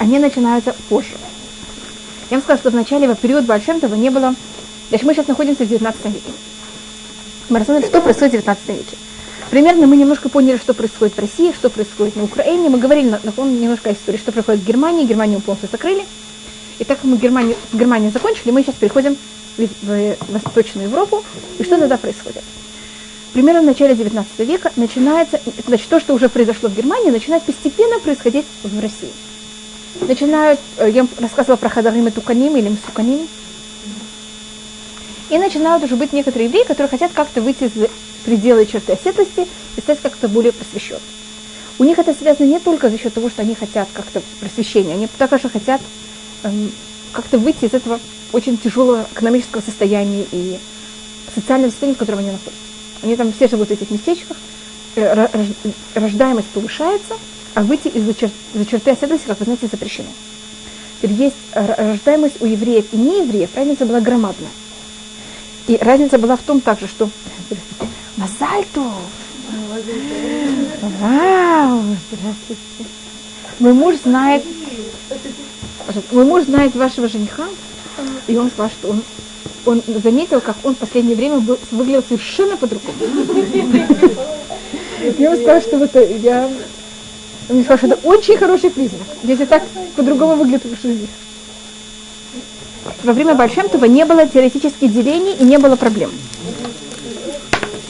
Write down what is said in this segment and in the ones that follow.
они начинаются позже. Я вам сказала, что начале, в период Большемтова не было... Значит, мы сейчас находимся в 19 веке. Мы рассмотрели, что происходит в 19 веке. Примерно мы немножко поняли, что происходит в России, что происходит на Украине. Мы говорили, напомню немножко о истории, что происходит в Германии. Германию полностью закрыли. И так как мы Германию, с Германией закончили, мы сейчас переходим в, в Восточную Европу. И что тогда происходит? Примерно в начале 19 века начинается, значит, то, что уже произошло в Германии, начинает постепенно происходить в России. Начинают, э, я рассказывала про Хадарим и Туканим или Мсуканим, и начинают уже быть некоторые евреи, которые хотят как-то выйти из пределы черты оседлости и стать как-то более просвещенными. У них это связано не только за счет того, что они хотят как-то просвещения, они также хотят эм, как-то выйти из этого очень тяжелого экономического состояния и социального состояния, в котором они находятся. Они там все живут в этих местечках, э, рождаемость повышается, а выйти из-за чер, черты оседлости, как вы знаете, запрещено. Теперь есть рождаемость у евреев и неевреев, разница была громадная. И разница была в том также, что Мазальту! Вау! Здравствуйте! Мой муж знает, мой муж знает вашего жениха, и он сказал, что он, он заметил, как он в последнее время был, выглядел совершенно по-другому. Я ему сказала, что это я... Он мне сказал, что это очень хороший признак, если так по-другому выглядит ваш жених во время Большемтова не было теоретических делений и не было проблем.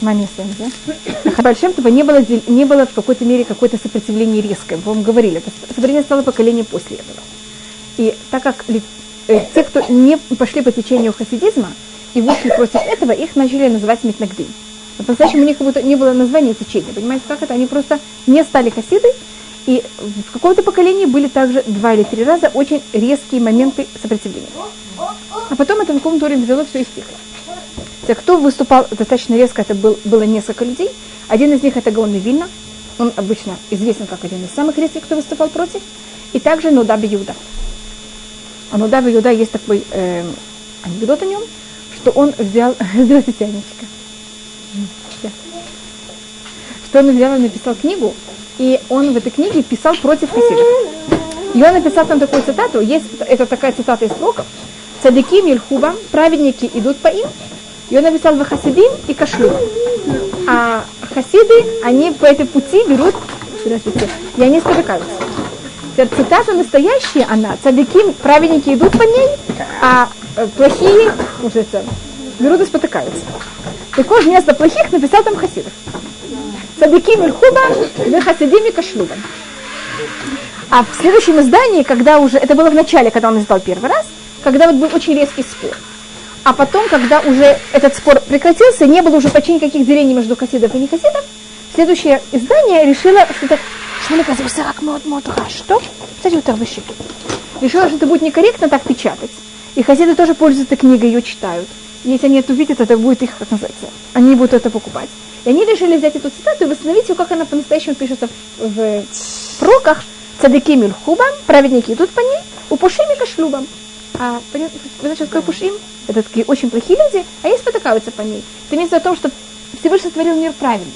Маме да? Большемтова не было, не было в какой-то мере какое-то сопротивление резкое. Вам говорили, это сопротивление стало поколение после этого. И так как э, те, кто не пошли по течению хасидизма и вышли против этого, их начали называть метнагдим. По-настоящему у них как будто не было названия течения. Понимаете, как это? Они просто не стали хасиды, и в каком-то поколении были также два или три раза очень резкие моменты сопротивления. А потом это на каком-то уровне взяло все и стихло. Те, кто выступал достаточно резко, это был, было несколько людей. Один из них это Гаон Вильна. Он обычно известен как один из самых резких, кто выступал против. И также Нудаби Юда. А Нудаби Юда есть такой э, анекдот о нем, что он взял... Здравствуйте, Анечка. Что он взял и написал книгу, и он в этой книге писал против хасидов. И он написал там такую цитату, есть это такая цитата из слогов, Цадыки Мильхуба, праведники идут по им, и он написал в Хасидим и Кашлю. А хасиды, они по этой пути берут, здравствуйте, и они спотыкаются. Цитата настоящая, она, цадыки, праведники идут по ней, а э, плохие, кажется, берут и спотыкаются. Так вот, вместо плохих написал там хасидов. Цадыки Мильхуба, в Хасидим и Кашлюба. А в следующем издании, когда уже, это было в начале, когда он издал первый раз, когда вот был очень резкий спор. А потом, когда уже этот спор прекратился, не было уже почти никаких делений между хасидов и не хасидов, следующее издание решило, что это что? Решила, что это будет некорректно так печатать. И хасиды тоже пользуются этой книгой, ее читают. Если они это увидят, это будет их, как называется, они будут это покупать. И они решили взять эту цитату и восстановить ее, как она по-настоящему пишется в, пророках. Цадыки мильхубам, праведники идут по ней, у пушими кашлюбам. А вы знаете, что пушим? Это такие очень плохие люди, а они спотыкаются по ней. Это имеется в том, что Всевышний сотворил мир правильно.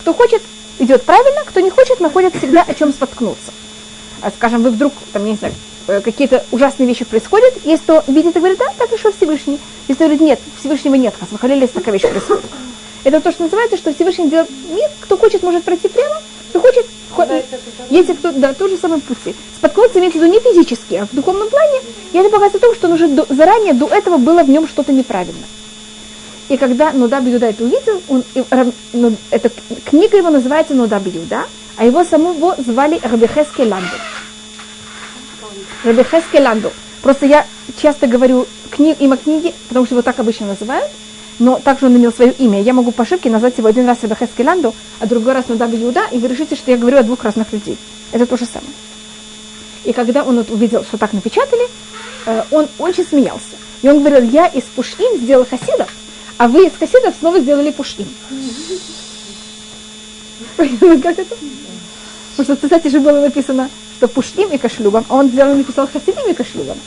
Кто хочет, идет правильно, кто не хочет, находит всегда о чем споткнуться. А, скажем, вы вдруг, там, не знаю, какие-то ужасные вещи происходят, если видит и говорит, да, так решил Всевышний. Если говорит, нет, Всевышнего нет, Хасмахалили, такая вещь происходит. Это то, что называется, что Всевышний делает мир, кто хочет, может пройти прямо, кто хочет, если кто, да, тот же самый пути. Споткнуться имеется в виду не физически, а в духовном плане. И это показывает то, что он уже до, заранее до этого было в нем что-то неправильно. И когда Нудаб Юда это увидел, он, и, ну, эта книга его называется Нудаб Юда, а его самого звали Рабихеске Ланду. Рабихеске Ланду. Просто я часто говорю кни, имя книги, потому что его так обычно называют – но также он имел свое имя. Я могу по ошибке назвать его один раз Рабахес Келанду, а другой раз Нудаб Иуда, и вы решите, что я говорю о двух разных людей. Это то же самое. И когда он вот увидел, что так напечатали, э, он очень смеялся. И он говорил, я из Пушим сделал хасидов, а вы из хасидов снова сделали Пушим. Как это? Потому что цитате же было написано, что Пушим и Кашлюбом, а он взял и написал Хасидим и Кашлюбом.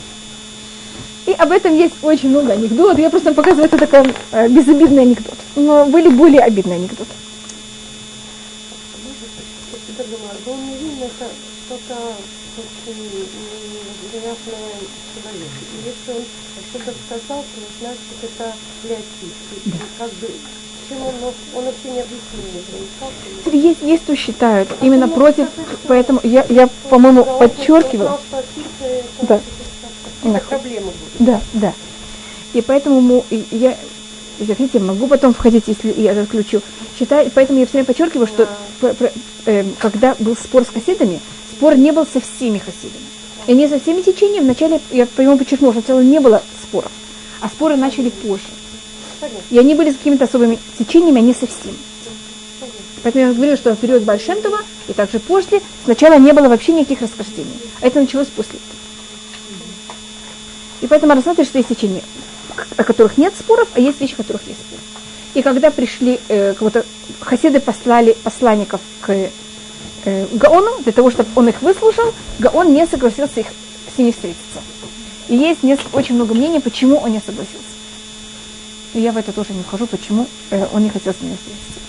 И об этом есть очень много анекдотов. Я просто показываю, это такой э, безобидный анекдот. Но были более обидные анекдоты. Если он что-то сказал, то значит это леотип. Как бы почему он, он вообще не объяснил Есть, есть, кто считают а именно против, поэтому я, я по-моему, подчеркивала. Да. Проблема будет. Да, да. И поэтому я, хотите, могу потом входить, если я отключу. Считаю, поэтому я все время подчеркиваю, что э, когда был спор с хасидами, спор не был со всеми хасидами. И не со всеми течениями. Вначале, я по-моему подчеркнула, что сначала не было споров, а споры начали позже. И они были с какими-то особыми течениями, не совсем. Поэтому я говорю, что в период Большентова и также после сначала не было вообще никаких расхождений. А это началось после. И поэтому рассматриваем, что есть течения, о которых нет споров, а есть вещи, о которых есть споры. И когда пришли, э, кого-то хасиды послали посланников к э, Гаону, для того, чтобы он их выслушал, Гаон не согласился их, с ними встретиться. И есть несколько, очень много мнений, почему он не согласился. Я в это тоже не вхожу, почему э, он не хотел с встретиться.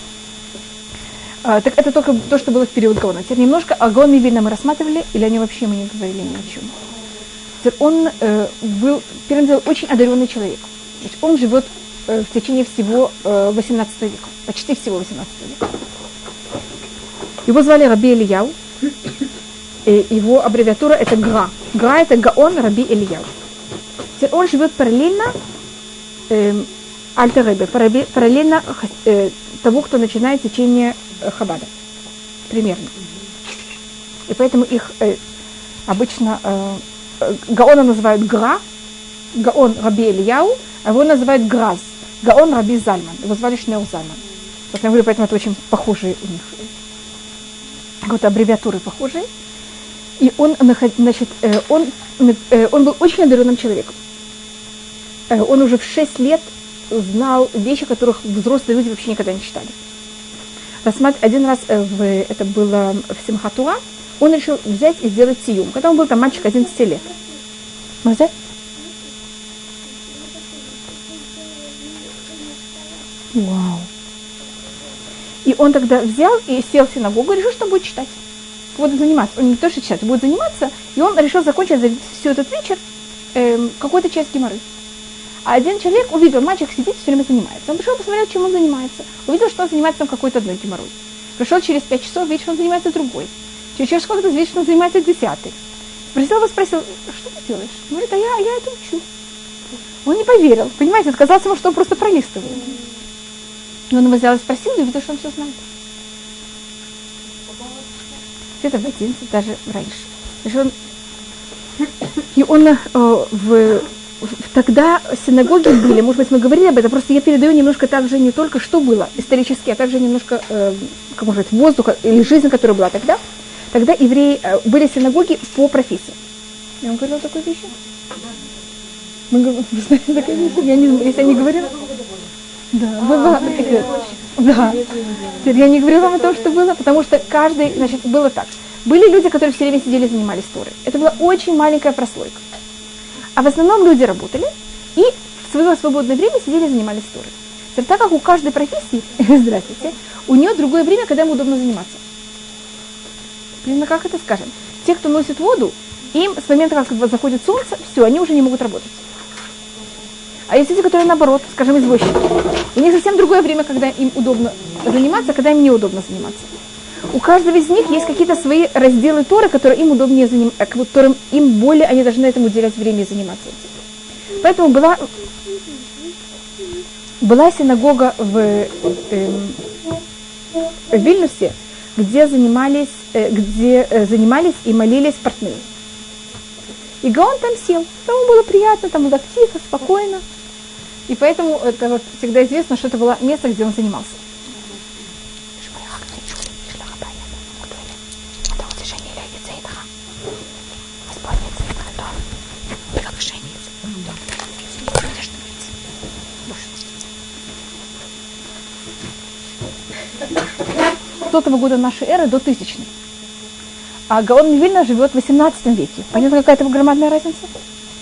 А, так это только то, что было в период Гаона. Теперь немножко о Гаоне Вильна мы рассматривали, или они вообще мы не говорили ни о чем. Теперь он э, был, первым делом, очень одаренный человек. Значит, он живет э, в течение всего э, 18 века, почти всего 18 века. Его звали Раби Ильяу. И его аббревиатура это ГРА. ГРА это Гаон Раби Ильяу. Теперь он живет параллельно э, Альтеребе, параллельно э, того, кто начинает течение э, Хабада. Примерно. И поэтому их э, обычно э, э Гаона называют Гра, Гаон Раби Ильяу, а его называют Граз, Гаон Раби Зальман. Его звали Шнеу Зальман. Вот я говорю, поэтому это очень похожие у них. Вот аббревиатуры похожие. И он, значит, он, он был очень одаренным человеком. Он уже в 6 лет знал вещи, которых взрослые люди вообще никогда не читали. Один раз э, в, это было в Симхатуа, он решил взять и сделать сиюм, когда он был там мальчик 11 лет. Можно Вау. И он тогда взял и сел в синагогу и решил, что будет читать. Будет заниматься. Он не то, что читать, будет заниматься. И он решил закончить за всю этот вечер э, какую-то часть геморрой. А один человек увидел, мальчик сидит, все время занимается. Он пришел посмотреть, чем он занимается. Увидел, что он занимается там какой-то одной геморрой. Пришел через пять часов, видит, что он занимается другой. Через сколько-то видит, что он занимается десятой. Спросил его, спросил, что ты делаешь? Он говорит, а я, я это учу. Он не поверил, понимаете, отказался ему, что он просто пролистывает. И он его взял и спросил, и увидел, что он все знает. Где-то в 11, даже раньше. И он э, в тогда синагоги были, может быть, мы говорили об этом, просто я передаю немножко также не только, что было исторически, а также немножко, э, как можно сказать, воздуха или жизнь, которая была тогда. Тогда евреи, э, были синагоги по профессии. Я вам говорила такую вещь? Мы, вы знаете такую вещь? Я не, если я не говорила? Да, было, да. Я не говорила вам о том, что было, потому что каждый, значит, было так. Были люди, которые все время сидели и занимались Торой. Это была очень маленькая прослойка. А в основном люди работали и в свое свободное время сидели и занимались Торой. Так как у каждой профессии, здравствуйте, у нее другое время, когда им удобно заниматься. Примерно как это скажем? Те, кто носит воду, им с момента, как заходит солнце, все, они уже не могут работать. А есть люди, которые наоборот, скажем, извозчики. У них совсем другое время, когда им удобно заниматься, когда им неудобно заниматься у каждого из них есть какие-то свои разделы Торы, которые им удобнее заниматься, э, которым им более они должны этому уделять время и заниматься. Поэтому была, была синагога в, э, в Вильнюсе, где занимались, э, где э, занимались и молились портные. И Гаон там сел. Там было приятно, там было тихо, спокойно. И поэтому это вот всегда известно, что это было место, где он занимался. Сотого года нашей эры до тысячной. А Гаон Вильна живет в 18 веке. Понятно, какая это громадная разница?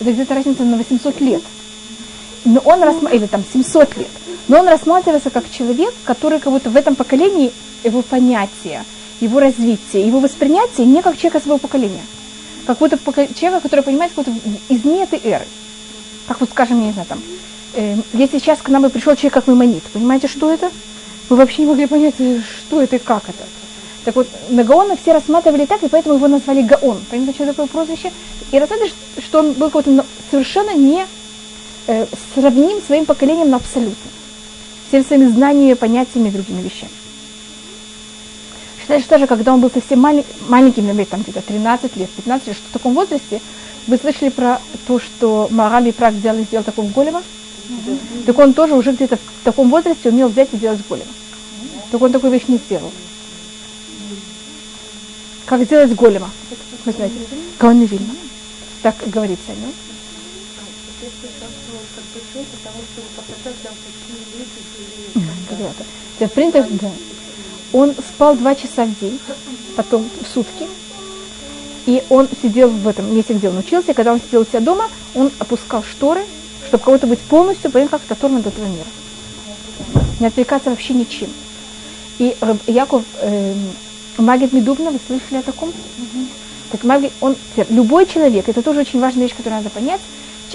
Это где-то разница на 800 лет. Но он рассма... или там 700 лет. Но он рассматривается как человек, который как будто в этом поколении его понятия, его развитие, его воспринятие не как человека своего поколения. Как будто человека, который понимает какой-то из не этой эры. Как вот скажем, я не знаю, там, э, если сейчас к нам бы пришел человек как маймонит, понимаете, что это? Мы вообще не могли понять, э, что это и как это. Так вот, на Гаона все рассматривали так, и поэтому его назвали Гаон. Понимаете, что такое прозвище? И рассматривали, что он был какой-то совершенно не э, сравним своим поколением на абсолютно. Всеми своими знаниями, понятиями и другими вещами. Считается, что даже когда он был совсем малень, маленьким, например, там где-то 13 лет, 15 лет, что в таком возрасте, вы слышали про то, что Мараби Прак взял и сделал такого голема? Mm-hmm. Так он тоже уже где-то в таком возрасте умел взять и сделать голема. Так он такую вещь не сделал. Как сделать голема? Вы знаете, Гаон Вильна. Так говорится о нем. Принципе, да. Он спал два часа в день, потом в сутки. И он сидел в этом месте, где он учился. И когда он сидел у себя дома, он опускал шторы, чтобы кого-то быть полностью, понятно, как оторван от этого мира. Не отвлекаться вообще ничем. И Яков э, Магит Медубна, вы слышали о таком? Угу. Так Магит, он, любой человек, это тоже очень важная вещь, которую надо понять,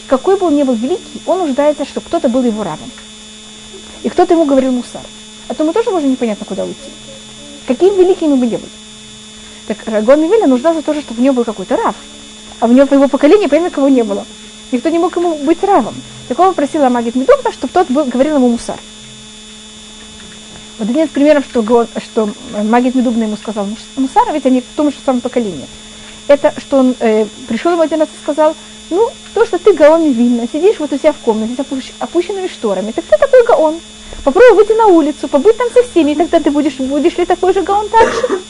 какой бы он ни был великий, он нуждается, чтобы кто-то был его равен. И кто-то ему говорил мусар. А то мы тоже можем непонятно куда уйти. Каким великим мы не были. Так Рагон Мивиля нуждался тоже, чтобы у него был какой-то рав. А у него в его поколении, понятно, кого не было. Никто не мог ему быть равом. Так он просил Магит Медубна, чтобы тот был, говорил ему мусар. Вот один из примеров, что, что Магит Медубна ему сказал Мусара, ведь они в том же самом поколении. Это, что он э, пришел ему один раз и сказал, ну, то, что ты Гаон невинно, сидишь вот у себя в комнате с опущ, опущенными шторами, так ты такой Гаон. Попробуй выйти на улицу, побыть там со всеми, и тогда ты будешь, будешь ли такой же Гаон так же?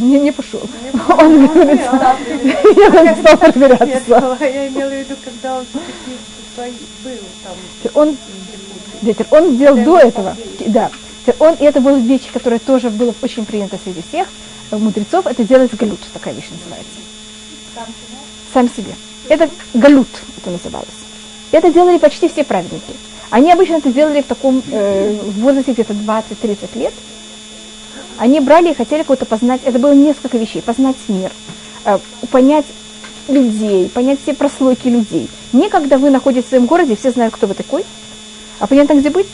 Не, не пошел. Он говорит, я стал проверяться. Я имела в виду, когда он был там. Он Ветер. Он сделал до этого, да. Он, и это была вещь, которая тоже была очень принята среди всех мудрецов, это делать галют, такая вещь называется. Сам себе. Это галют, это называлось. Это делали почти все праведники. Они обычно это делали в таком э, возрасте где-то 20-30 лет. Они брали и хотели кого-то познать. Это было несколько вещей. Познать мир, э, понять людей, понять все прослойки людей. Не когда вы находитесь в своем городе, все знают, кто вы такой, а понятно, где быть?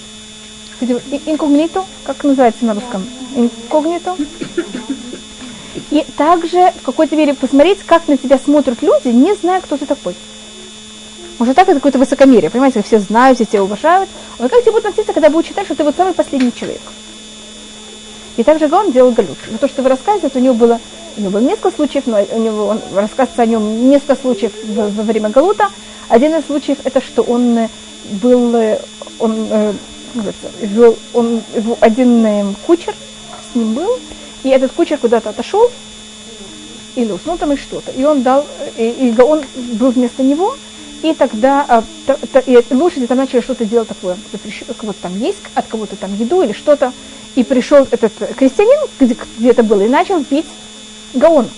Инкогнито, как называется на русском? Инкогнито. И также в какой-то мере посмотреть, как на тебя смотрят люди, не зная, кто ты такой. Может, так это какое-то высокомерие, понимаете, все знают, все тебя уважают. Но как тебе будут относиться, когда будут считать, что ты вот самый последний человек? И также Гаон делал галют. За то, что вы рассказываете, у него было, у него было несколько случаев, но у него он рассказывается о нем несколько случаев во время галута. Один из случаев это, что он был он, э, вел, он, один э, кучер с ним был, и этот кучер куда-то отошел, или уснул там и что-то. И он дал, и, и он был вместо него, и тогда а, та, та, и лошади там начали что-то делать такое, кого-то там есть, от кого-то там еду или что-то. И пришел этот крестьянин, где это было, и начал бить Гаон.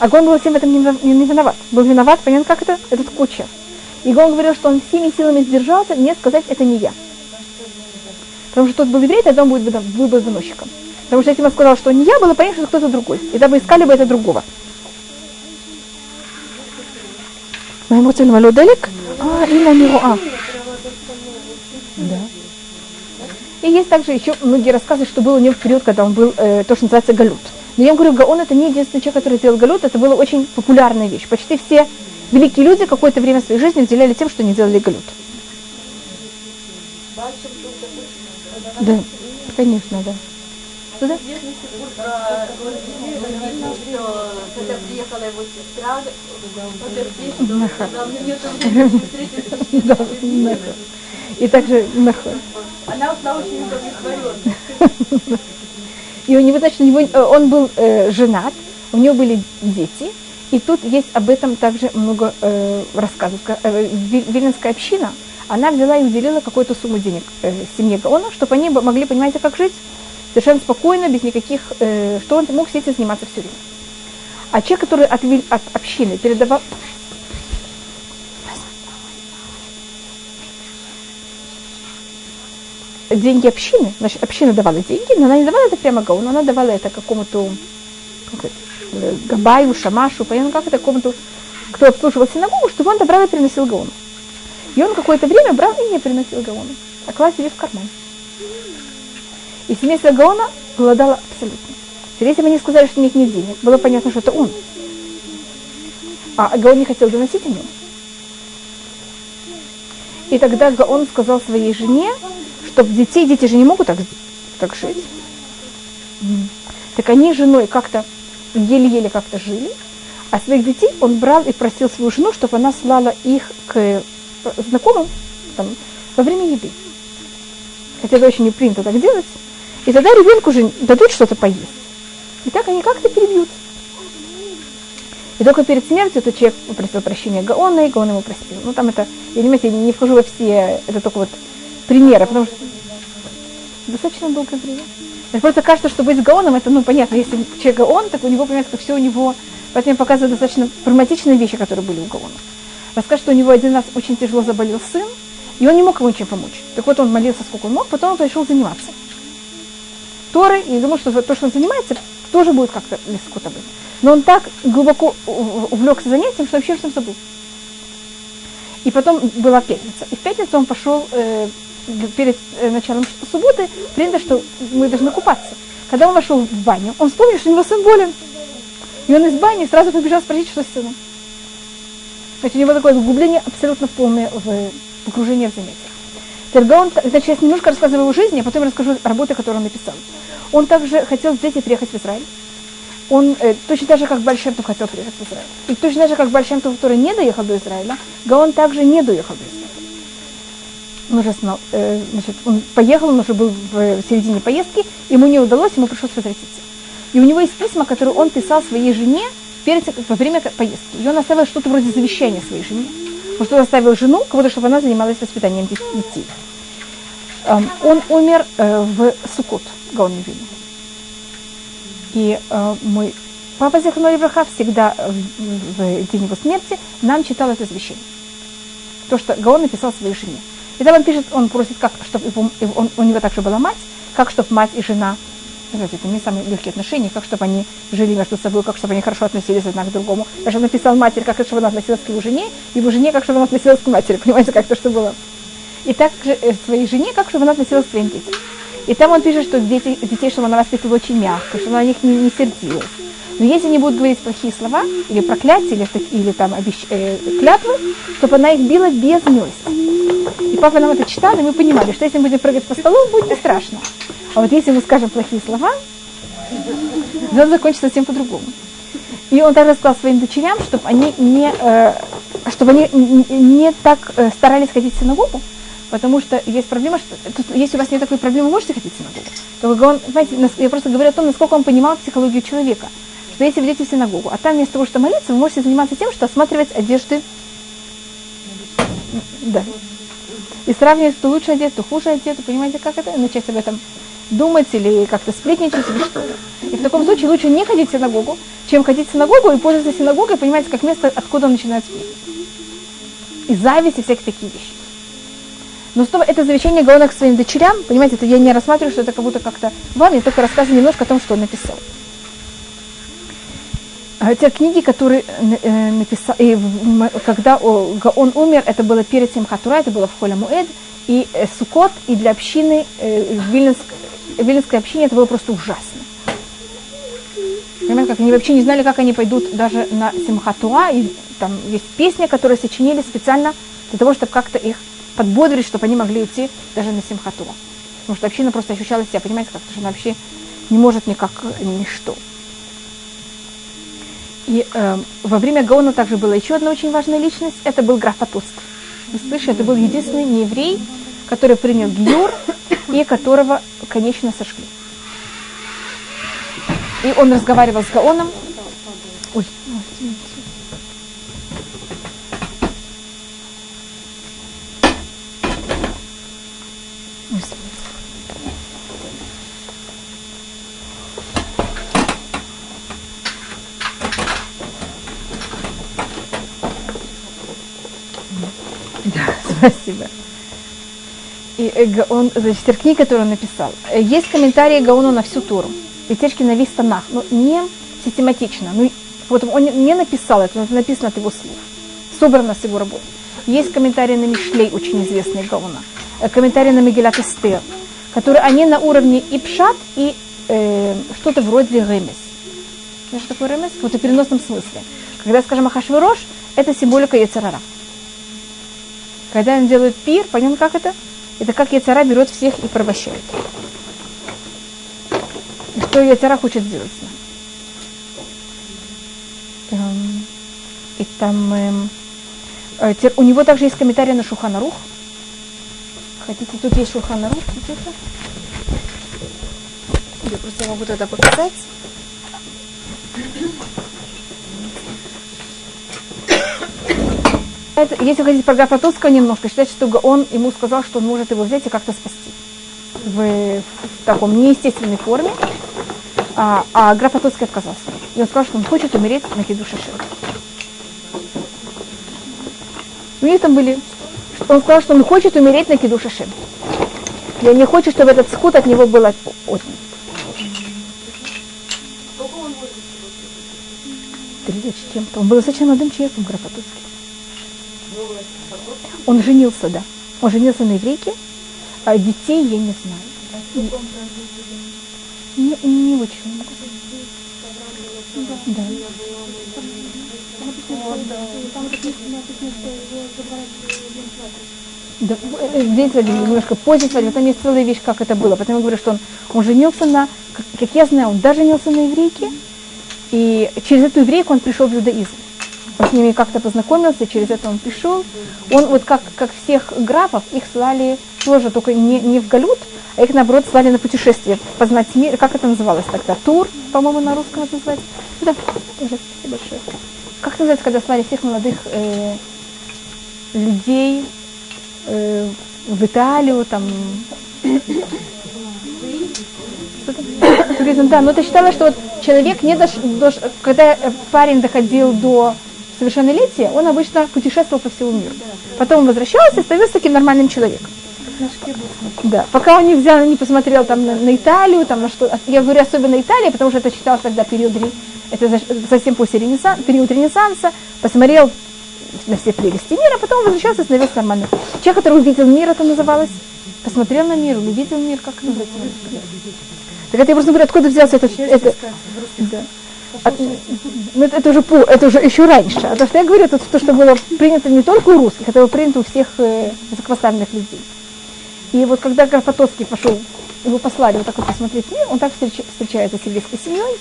А Гаон был всем в этом не, не, не виноват. Был виноват, понятно, как это? Этот кучер. И он говорил, что он всеми силами сдержался, не сказать это не я. Потому что тот был еврей, тогда он будет выбор выносчиком. Потому что если бы он сказал, что не я, было понятно, что кто-то другой. И тогда бы искали бы это другого. Моему цель малюделик? А, имя Мируа. Да. И есть также еще многие рассказы, что был у него в период, когда он был э, то, что называется галют. Но я вам говорю, он это не единственный человек, который сделал галют, это была очень популярная вещь. Почти все великие люди какое-то время своей жизни уделяли тем, что не делали галют. Да, конечно, да. Туда? И также Нахар. Она очень удовлетворена. И у него, значит, него, э, он был э, женат, у него были дети, и тут есть об этом также много э, рассказов. Э, Виленская община, она взяла и уделила какую-то сумму денег э, семье Гаона, чтобы они могли, понимаете, как жить совершенно спокойно, без никаких, э, что он мог сидеть и заниматься все время. А человек, который от, от общины передавал... деньги общины, значит, община давала деньги, но она не давала это прямо Гауну, она давала это какому-то как это, Габаю, Шамашу, понятно, как это какому-то, кто обслуживал синагогу, чтобы он добрал и приносил Гауну. И он какое-то время брал и не приносил Гауну, а клал себе в карман. И семейство Гаона голодало абсолютно. Если бы они сказали, что у них нет денег, было понятно, что это он. А Гаон не хотел доносить о нем. И тогда Гаон сказал своей жене, чтобы детей, дети же не могут так, так жить. Так они с женой как-то еле-еле как-то жили, а своих детей он брал и просил свою жену, чтобы она слала их к знакомым там, во время еды. Хотя это очень не принято так делать. И тогда ребенку же дадут что-то поесть. И так они как-то перебьют. И только перед смертью этот человек попросил прощения Гаона, и Гаон ему простил. Ну, там это, я не, я не вхожу во все, это только вот примеры, потому что достаточно долгое время. Мне просто кажется, что быть Гаоном, это, ну, понятно, если человек Гаон, так у него, понимаете, все у него, поэтому показывают достаточно прагматичные вещи, которые были у Гаона. Расскажет, что у него один раз очень тяжело заболел сын, и он не мог ему ничем помочь. Так вот, он молился, сколько он мог, потом он пришел заниматься. Торы, и думал, что то, что он занимается, тоже будет как-то лескута быть. Но он так глубоко увлекся занятием, что вообще всем забыл. И потом была пятница. И в пятницу он пошел э, перед э, началом субботы, принято, что мы должны купаться. Когда он вошел в баню, он вспомнил, что у него сын болен. И он из бани сразу побежал спросить, что с сыном. То у него такое углубление абсолютно полное в погружение в занятия. Тергаон, значит, я немножко рассказываю его жизни, а потом расскажу работы, которые он написал. Он также хотел взять и приехать в Израиль он э, точно так же, как Большемтов хотел приехать в Израиль. И точно так же, как Большемтов, который не доехал до Израиля, Гаон также не доехал до Израиля. Он уже знал, э, значит, он поехал, он уже был в, в середине поездки, ему не удалось, ему пришлось возвратиться. И у него есть письма, которые он писал своей жене перед, во время поездки. И он оставил что-то вроде завещания своей жене. Потому что он оставил жену, кого-то, чтобы она занималась воспитанием детей. Эм, он умер э, в Сукот, Гаон Мивину. И э, мой папа Зиханой Ибраха всегда в, в день его смерти нам читал это завещание. То, что Гаон написал своей жене. И там он пишет, он просит, как, чтобы его, он, у него также была мать, как чтобы мать и жена, это не самые легкие отношения, как чтобы они жили между собой, как чтобы они хорошо относились одна к другому. Даже написал матери, как чтобы она относилась к его жене, его жене, как чтобы она относилась к матери, понимаете, как то, что было. И так же э, своей жене, как чтобы она относилась к своим детям. И там он пишет, что дети, детей, чтобы она воспитывала очень мягко, чтобы она на них не, не сердилась. Но если они будут говорить плохие слова, или проклятия, или, или там обещ... э, клятвы, чтобы она их била без милости. И папа нам это читал, и мы понимали, что если мы будем прыгать по столу, будет не страшно. А вот если мы скажем плохие слова, то это закончится совсем по-другому. И он также сказал своим дочерям, чтобы они не, э, чтобы они не, так э, старались ходить в синагогу, Потому что есть проблема, что тут, если у вас нет такой проблемы, вы можете ходить в синагогу. Только он, знаете, я просто говорю о том, насколько он понимал психологию человека. Что если вы идете в синагогу, а там вместо того, что молиться, вы можете заниматься тем, что осматривать одежды. Да. И сравнивать, кто лучше одет, кто хуже одет. Понимаете, как это? Начать об этом думать или как-то сплетничать или что-то. И в таком случае лучше не ходить в синагогу, чем ходить в синагогу и пользоваться синагогой, понимаете, как место, откуда он начинает сплетничать. И зависть и всякие такие вещи. Но что это завещание Гаона к своим дочерям, понимаете, это я не рассматриваю, что это как будто как-то вам, я только рассказываю немножко о том, что он написал. А те книги, которые э, написал, и когда он умер, это было перед Симхатура, это было в Холя Муэд, и э, Сукот, и для общины, э, Вильнинск, Вильнинской общине это было просто ужасно. Понимаете, как они вообще не знали, как они пойдут даже на Симхатуа, и там есть песни, которые сочинили специально для того, чтобы как-то их подбодрить, чтобы они могли идти даже на Симхату. Потому что община просто ощущала себя, понимаете, как-то, что она вообще не может никак, ничто. И э, во время Гаона также была еще одна очень важная личность, это был граф Атуцк. Вы слышите, это был единственный нееврей, который принял Гиюр и которого, конечно, сошли. И он разговаривал с Гаоном. Ой, Да, спасибо. И э, Гаон, значит, книга, которую он написал. Э, Есть комментарии Гаону на всю Туру. И течки на весь Танах. Но не систематично. Ну, вот он не написал это, это написано от его слов. Собрано с его работы. Есть комментарии на Мишлей, очень известные Гаона. Э, Комментарии на Мегилат Эстер, которые они на уровне и пшат, и э, что-то вроде ремес. Знаешь, что такое ремес? Вот в переносном смысле. Когда, скажем, Ахашвирош, это символика Яцерара. Когда он делает пир, понятно, как это? Это как Яцера берет всех и порабощает. И что Яцера хочет сделать с нами? И там... эм, э, у него также есть комментарий на Шуханарух. Хотите, тут есть Шуханарух. где-то? Я просто могу тогда показать. Это, если хотите про графа Тоскова немножко, считайте, что он ему сказал, что он может его взять и как-то спасти. В, в таком неестественной форме. А, а граф Потоцкий отказался. И он сказал, что он хочет умереть на киду шашир. У них там были... Он сказал, что он хочет умереть на киду шашир. Я не хочу, чтобы этот сход от него был от- отнят. 30 с чем-то. Он был достаточно молодым человеком, граф Потоцкий. Он женился, да. Он женился на еврейке, а детей я не знаю. Не, не очень много. Да. Да, э, день свадьбы, немножко позже свадьбы, там есть целая вещь, как это было. Поэтому я говорю, что он, он женился на, как, как я знаю, он даже женился на еврейке, и через эту еврейку он пришел в иудаизм. Он с ними как-то познакомился, через это он пришел. Он вот как, как всех графов, их слали тоже только не, не в Галют, а их наоборот слали на путешествие, познать мир. Как это называлось тогда? Тур, по-моему, на русском это называется. Да, спасибо большое. Как это называется, когда слали всех молодых э, людей э, в Италию, там? Туризм, да, но это считалось, что вот человек не дош, дош- когда парень доходил до совершеннолетия, он обычно путешествовал по всему миру. Потом он возвращался и становился таким нормальным человеком. Да, пока он не взял, не посмотрел там на, на Италию, там на что, я говорю особенно Италия, потому что это считалось тогда период, это совсем после ренесанса, период ренессанса, посмотрел на все прелести мира, потом возвращался и становился нормальным. Человек, который увидел мир, это называлось, посмотрел на мир, увидел мир, как это называется? Так это я просто говорю, откуда взялся этот, это, да. А, ну, это, это уже по- это уже еще раньше. А то, что я говорю, это то, что было принято не только у русских, это было принято у всех э, высокопоставленных людей. И вот когда Карпатовский пошел, его послали вот так вот посмотреть мир, он так встреч- встречается с еврейской семьей,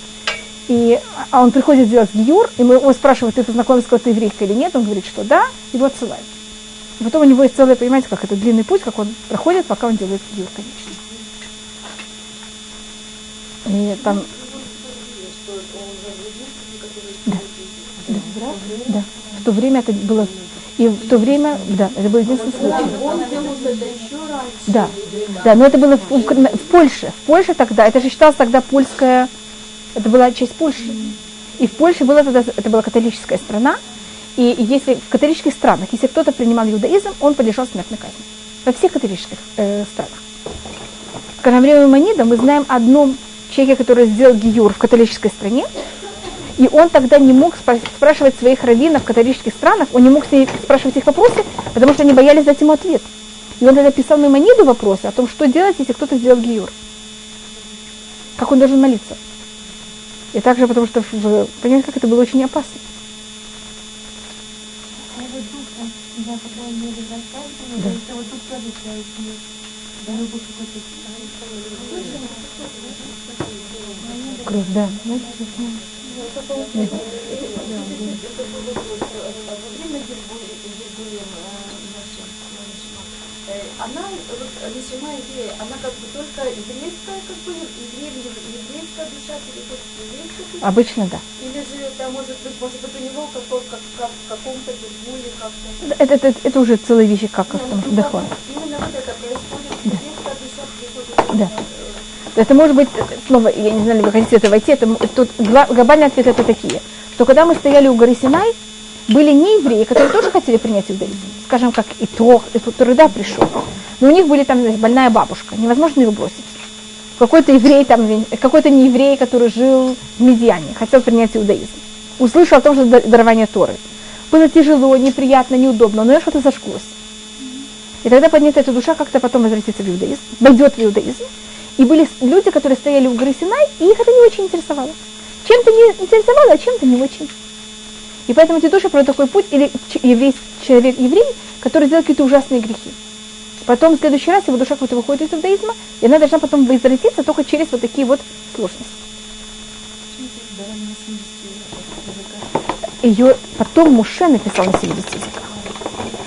и а он приходит делать гиюр, и мы его спрашивают, ты познакомился с какой-то еврейкой или нет, он говорит, что да, его отсылают. И потом у него есть целый, понимаете, как это длинный путь, как он проходит, пока он делает гиюр, конечно. И там... Да. В то время это было... И в то время, да, это был единственный случай. Он делал это еще раньше. Да, да, но это было в, Укра- в Польше. В Польше тогда, это же считалось тогда польская, это была часть Польши. И в Польше была тогда, это была католическая страна, и если в католических странах, если кто-то принимал иудаизм, он подлежал смертной казни. Во всех католических э, странах. Время Манида мы знаем одном человеке, который сделал гиюр в католической стране, и он тогда не мог спра- спрашивать своих раввинов в католических странах, он не мог с ней спрашивать их вопросы, потому что они боялись дать ему ответ. И он тогда писал Маймониду вопросы о том, что делать, если кто-то сделал гиюр. Как он должен молиться. И также потому что, в, понимаете, как это было очень опасно. Кровь, да. Время Гергулем она, как бы только еврейская, как бы, еврей, еврейская душа переходит в еврейскую Обычно да. или же это может быть, может быть, у него какой, как, как, в каком-то Гергуле как-то. Это, это, это уже целые вещи, как в том Ну, дохон. Именно вот это происходит, еврейская душа приходит Да. Это может быть, снова, я не знаю, ли вы хотите это войти, это, тут гла- глобальный ответ это такие, что когда мы стояли у горы Синай, были не евреи, которые тоже хотели принять иудаизм. Скажем, как Итох, который да пришел. Но у них были там знаете, больная бабушка, невозможно ее бросить. Какой-то еврей там, какой-то не еврей, который жил в Медиане, хотел принять иудаизм. Услышал о том, что дарование Торы. Было тяжело, неприятно, неудобно, но я что-то зашклось. И тогда поднята эта душа как-то потом возвратится в иудаизм, войдет в иудаизм. И были люди, которые стояли у горы Синай, и их это не очень интересовало. Чем-то не интересовало, а чем-то не очень. И поэтому эти души пройдут такой путь, или еврейский человек еврей, который сделал какие-то ужасные грехи. Потом в следующий раз его душа какой-то выходит из иудаизма, и она должна потом возвратиться только через вот такие вот сложности. Ее потом Муше написал на 70 языках.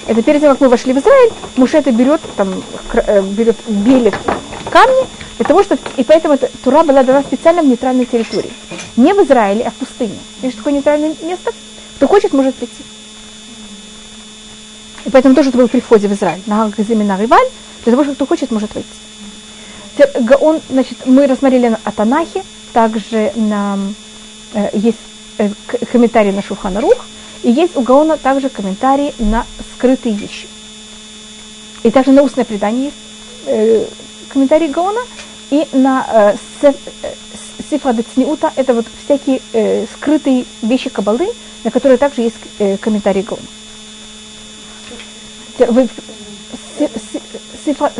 Это перед тем, как мы вошли в Израиль, Муше это берет, там, э, берет, белит камни, для того, чтобы, и поэтому эта Тура была дана специально в нейтральной территории. Не в Израиле, а в пустыне. Есть такое нейтральное место? Кто хочет, может прийти. И поэтому тоже это был при входе в Израиль. На Газиме Риваль, для того, чтобы кто хочет, может войти. Он, значит, мы рассмотрели о Танахе, также на, э, есть э, комментарий на Шухана Рух, и есть у Гаона также комментарии на скрытые вещи. И также на устное предание есть э, комментарий Гаона, и на э, э Сифра Децниута, это вот всякие э, скрытые вещи Кабалы, на которые также есть э, комментарий Гаона. Сифра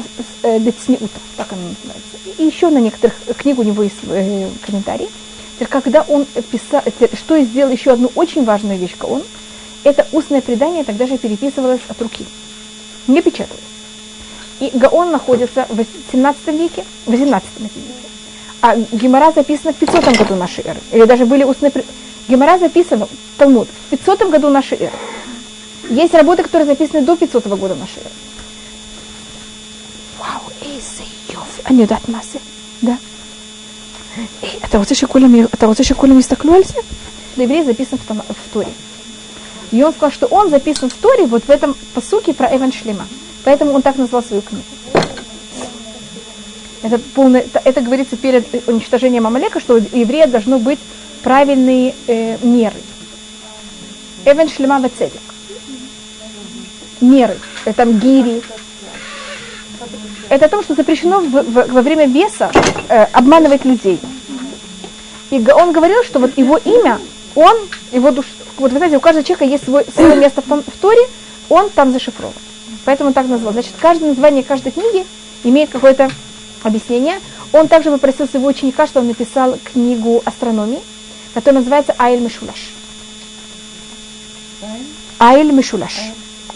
э, Децниута, так она называется. И еще на некоторых книг у него есть э, комментарий когда он писал, э, что и сделал еще одну очень важную вещь, он, это устное предание тогда же переписывалось от руки, не печаталось. И Гаон находится в 17 веке, в 18 веке. А Гемора записана в 500 году нашей эры. Или даже были устные... Гемора записана, Талмуд, в 500 году нашей эры. Есть работы, которые записаны до 500 года нашей эры. Вау, эйсы, Они дат массы. Да? אתה רוצה שכולם, אתה רוצה שכולם יסתכלו על זה? еврей записан в, в Торе. И он сказал, что он записан в Торе вот в этом посуке про Эван Шлема. Поэтому он так назвал свою книгу. Это, полное, это, это говорится перед уничтожением Амалека, что у еврея должно быть правильные э, меры. Эвен шлема вецедек. Меры. Это там гири. это о том, что запрещено в, в, во время веса э, обманывать людей. И он говорил, что вот его имя, он, его душа, вот вы знаете, у каждого человека есть свой, свое место в, в Торе, он там зашифрован. Поэтому так назвал. Значит, каждое название каждой книги имеет какое-то объяснение. Он также попросил своего ученика, что он написал книгу астрономии, которая называется Айль Мишулаш. Айль Мишулаш.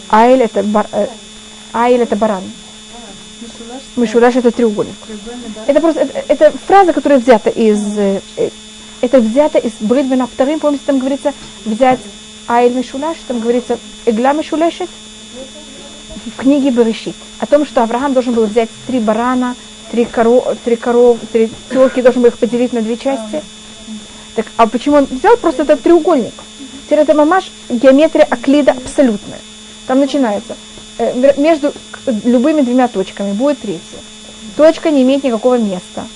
Айль это, бар, э, Айль это баран. Мишулаш это треугольник. Это просто это, это фраза, которая взята из э, это взято из Бридбена вторым, помните, там говорится взять Айль Мишулаш, там говорится Игла Мишулешет, в книге Берешит о том, что Авраам должен был взять три барана, три коров, три, коров, три телки, должен был их поделить на две части. Так, а почему он взял просто этот треугольник? Теперь это мамаш геометрия Аклида абсолютная. Там начинается. Э, между любыми двумя точками будет третья. Точка не имеет никакого места.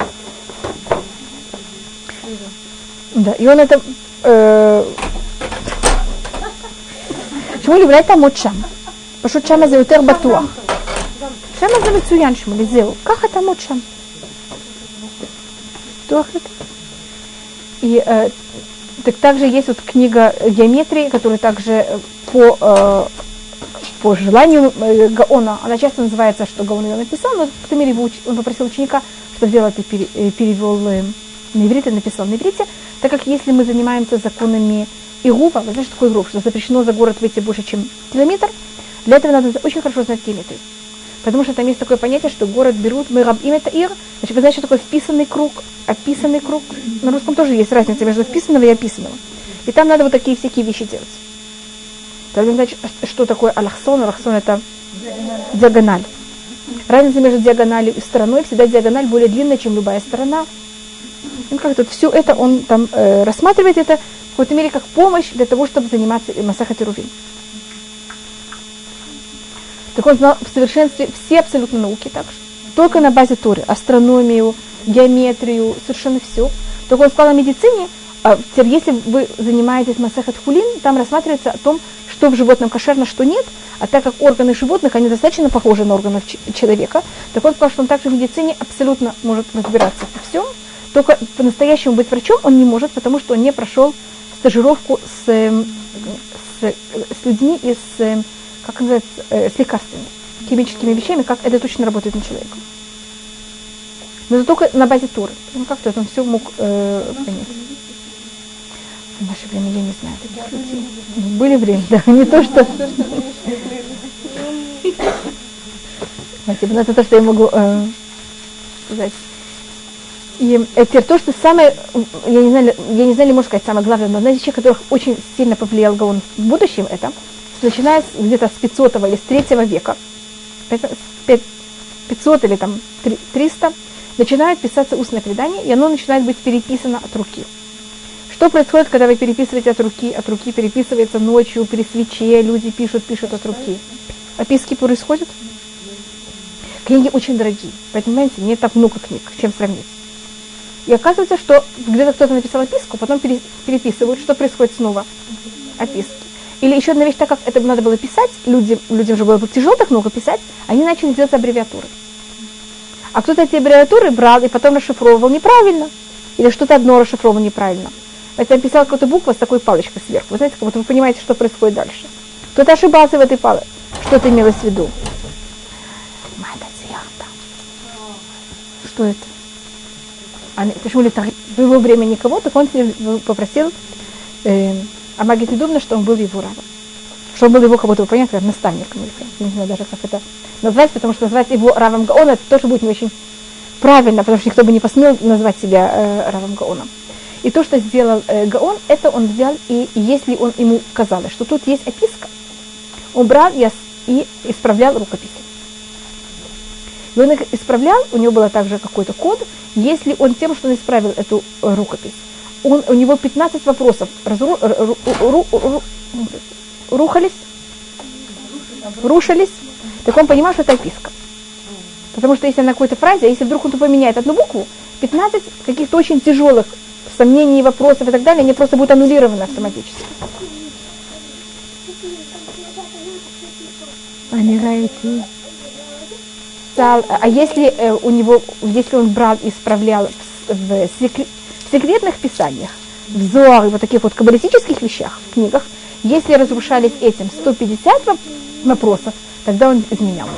Да, и он это... Э, שמואל אולי תעמוד שם. פשוט שם זה יותר בטוח. שם זה מצוין שמולי, זהו. ככה תעמוד שם. בטוח это? И э, так также есть вот книга геометрии, которая также по, э, по желанию э, Гаона, она часто называется, что Гаон ее написал, но в том мере он попросил ученика, чтобы сделал это, перевел на иврите, написал на иврите, так как если мы занимаемся законами Игува, вы знаете, что такое Игув, что запрещено за город выйти больше, чем километр, для этого надо очень хорошо знать геометрию. Потому что там есть такое понятие, что город берут, мы рабим это ир. Значит, вы знаете, что такое вписанный круг, описанный круг. На русском тоже есть разница между вписанного и описанного. И там надо вот такие всякие вещи делать. Тогда значит, что такое алахсон? Алахсон это диагональ. Разница между диагональю и стороной, всегда диагональ более длинная, чем любая сторона. И как тут все это он там э, рассматривает это в какой-то мере как помощь для того, чтобы заниматься Масахат Рувин. Так он знал в совершенстве все абсолютно науки также. Только на базе Торы. Астрономию, геометрию, совершенно все. Только он сказал о медицине, а, теперь, если вы занимаетесь Масахат Хулин, там рассматривается о том, что в животном кошерно, что нет, а так как органы животных, они достаточно похожи на органы человека, так он сказал, что он также в медицине абсолютно может разбираться во всем, только по-настоящему быть врачом он не может, потому что он не прошел стажировку с, эм, с, с людьми и с, эм, как называется, э, с лекарствами, химическими вещами, как это точно работает на человека. Но это только на базе Торы. Ну как-то он все мог э, понять. В наше время я не знаю таких людей. Были время, да, не то, что... Спасибо, это то, что я могу э, сказать. И теперь то, что самое, я не знаю, я не знаю, можно сказать самое главное, но одна из вещей, которых очень сильно повлиял Гаон в будущем, это, начиная где-то с 500 или с 3 века, 500 или там 300, начинает писаться устное предание, и оно начинает быть переписано от руки. Что происходит, когда вы переписываете от руки? От руки переписывается ночью, при свече, люди пишут, пишут от руки. Описки происходят? Книги очень дорогие, понимаете, не так много книг, чем сравнить. И оказывается, что где-то кто-то написал описку, потом переписывают, что происходит снова? Описки. Или еще одна вещь, так как это надо было писать, люди, людям же было тяжело так много писать, они начали делать аббревиатуры. А кто-то эти аббревиатуры брал и потом расшифровывал неправильно. Или что-то одно расшифровывал неправильно. Это написал какую-то букву с такой палочкой сверху. Вы знаете, как будто вы понимаете, что происходит дальше. Кто-то ошибался в этой палочке. Что это имелось в виду? Что это? А это ли в его время никого, так он попросил э, а Магит думно, что он был его равом. Что он был его, как будто, понятно, как наставником. Я не знаю даже, как это назвать, потому что назвать его равом Гаона, это тоже будет не очень правильно, потому что никто бы не посмел назвать себя э, равом Гаоном. И то, что сделал э, Гаон, это он взял, и, если он ему казалось, что тут есть описка, он брал и, исправлял рукописи. И он их исправлял, у него был также какой-то код, если он тем, что он исправил эту э, рукопись, он, у него 15 вопросов разру, ру, ру, ру, рухались, рушились, так он понимал, что это описка. Потому что если на какой-то фразе, а если вдруг он поменяет одну букву, 15 каких-то очень тяжелых сомнений, вопросов и так далее, они просто будут аннулированы автоматически. А если э, у него, если он брал и исправлял в, секрет, в секретных писаниях, в Зоар вот таких вот каббалистических вещах, в книгах, если разрушались этим 150 вопросов, тогда он изменял.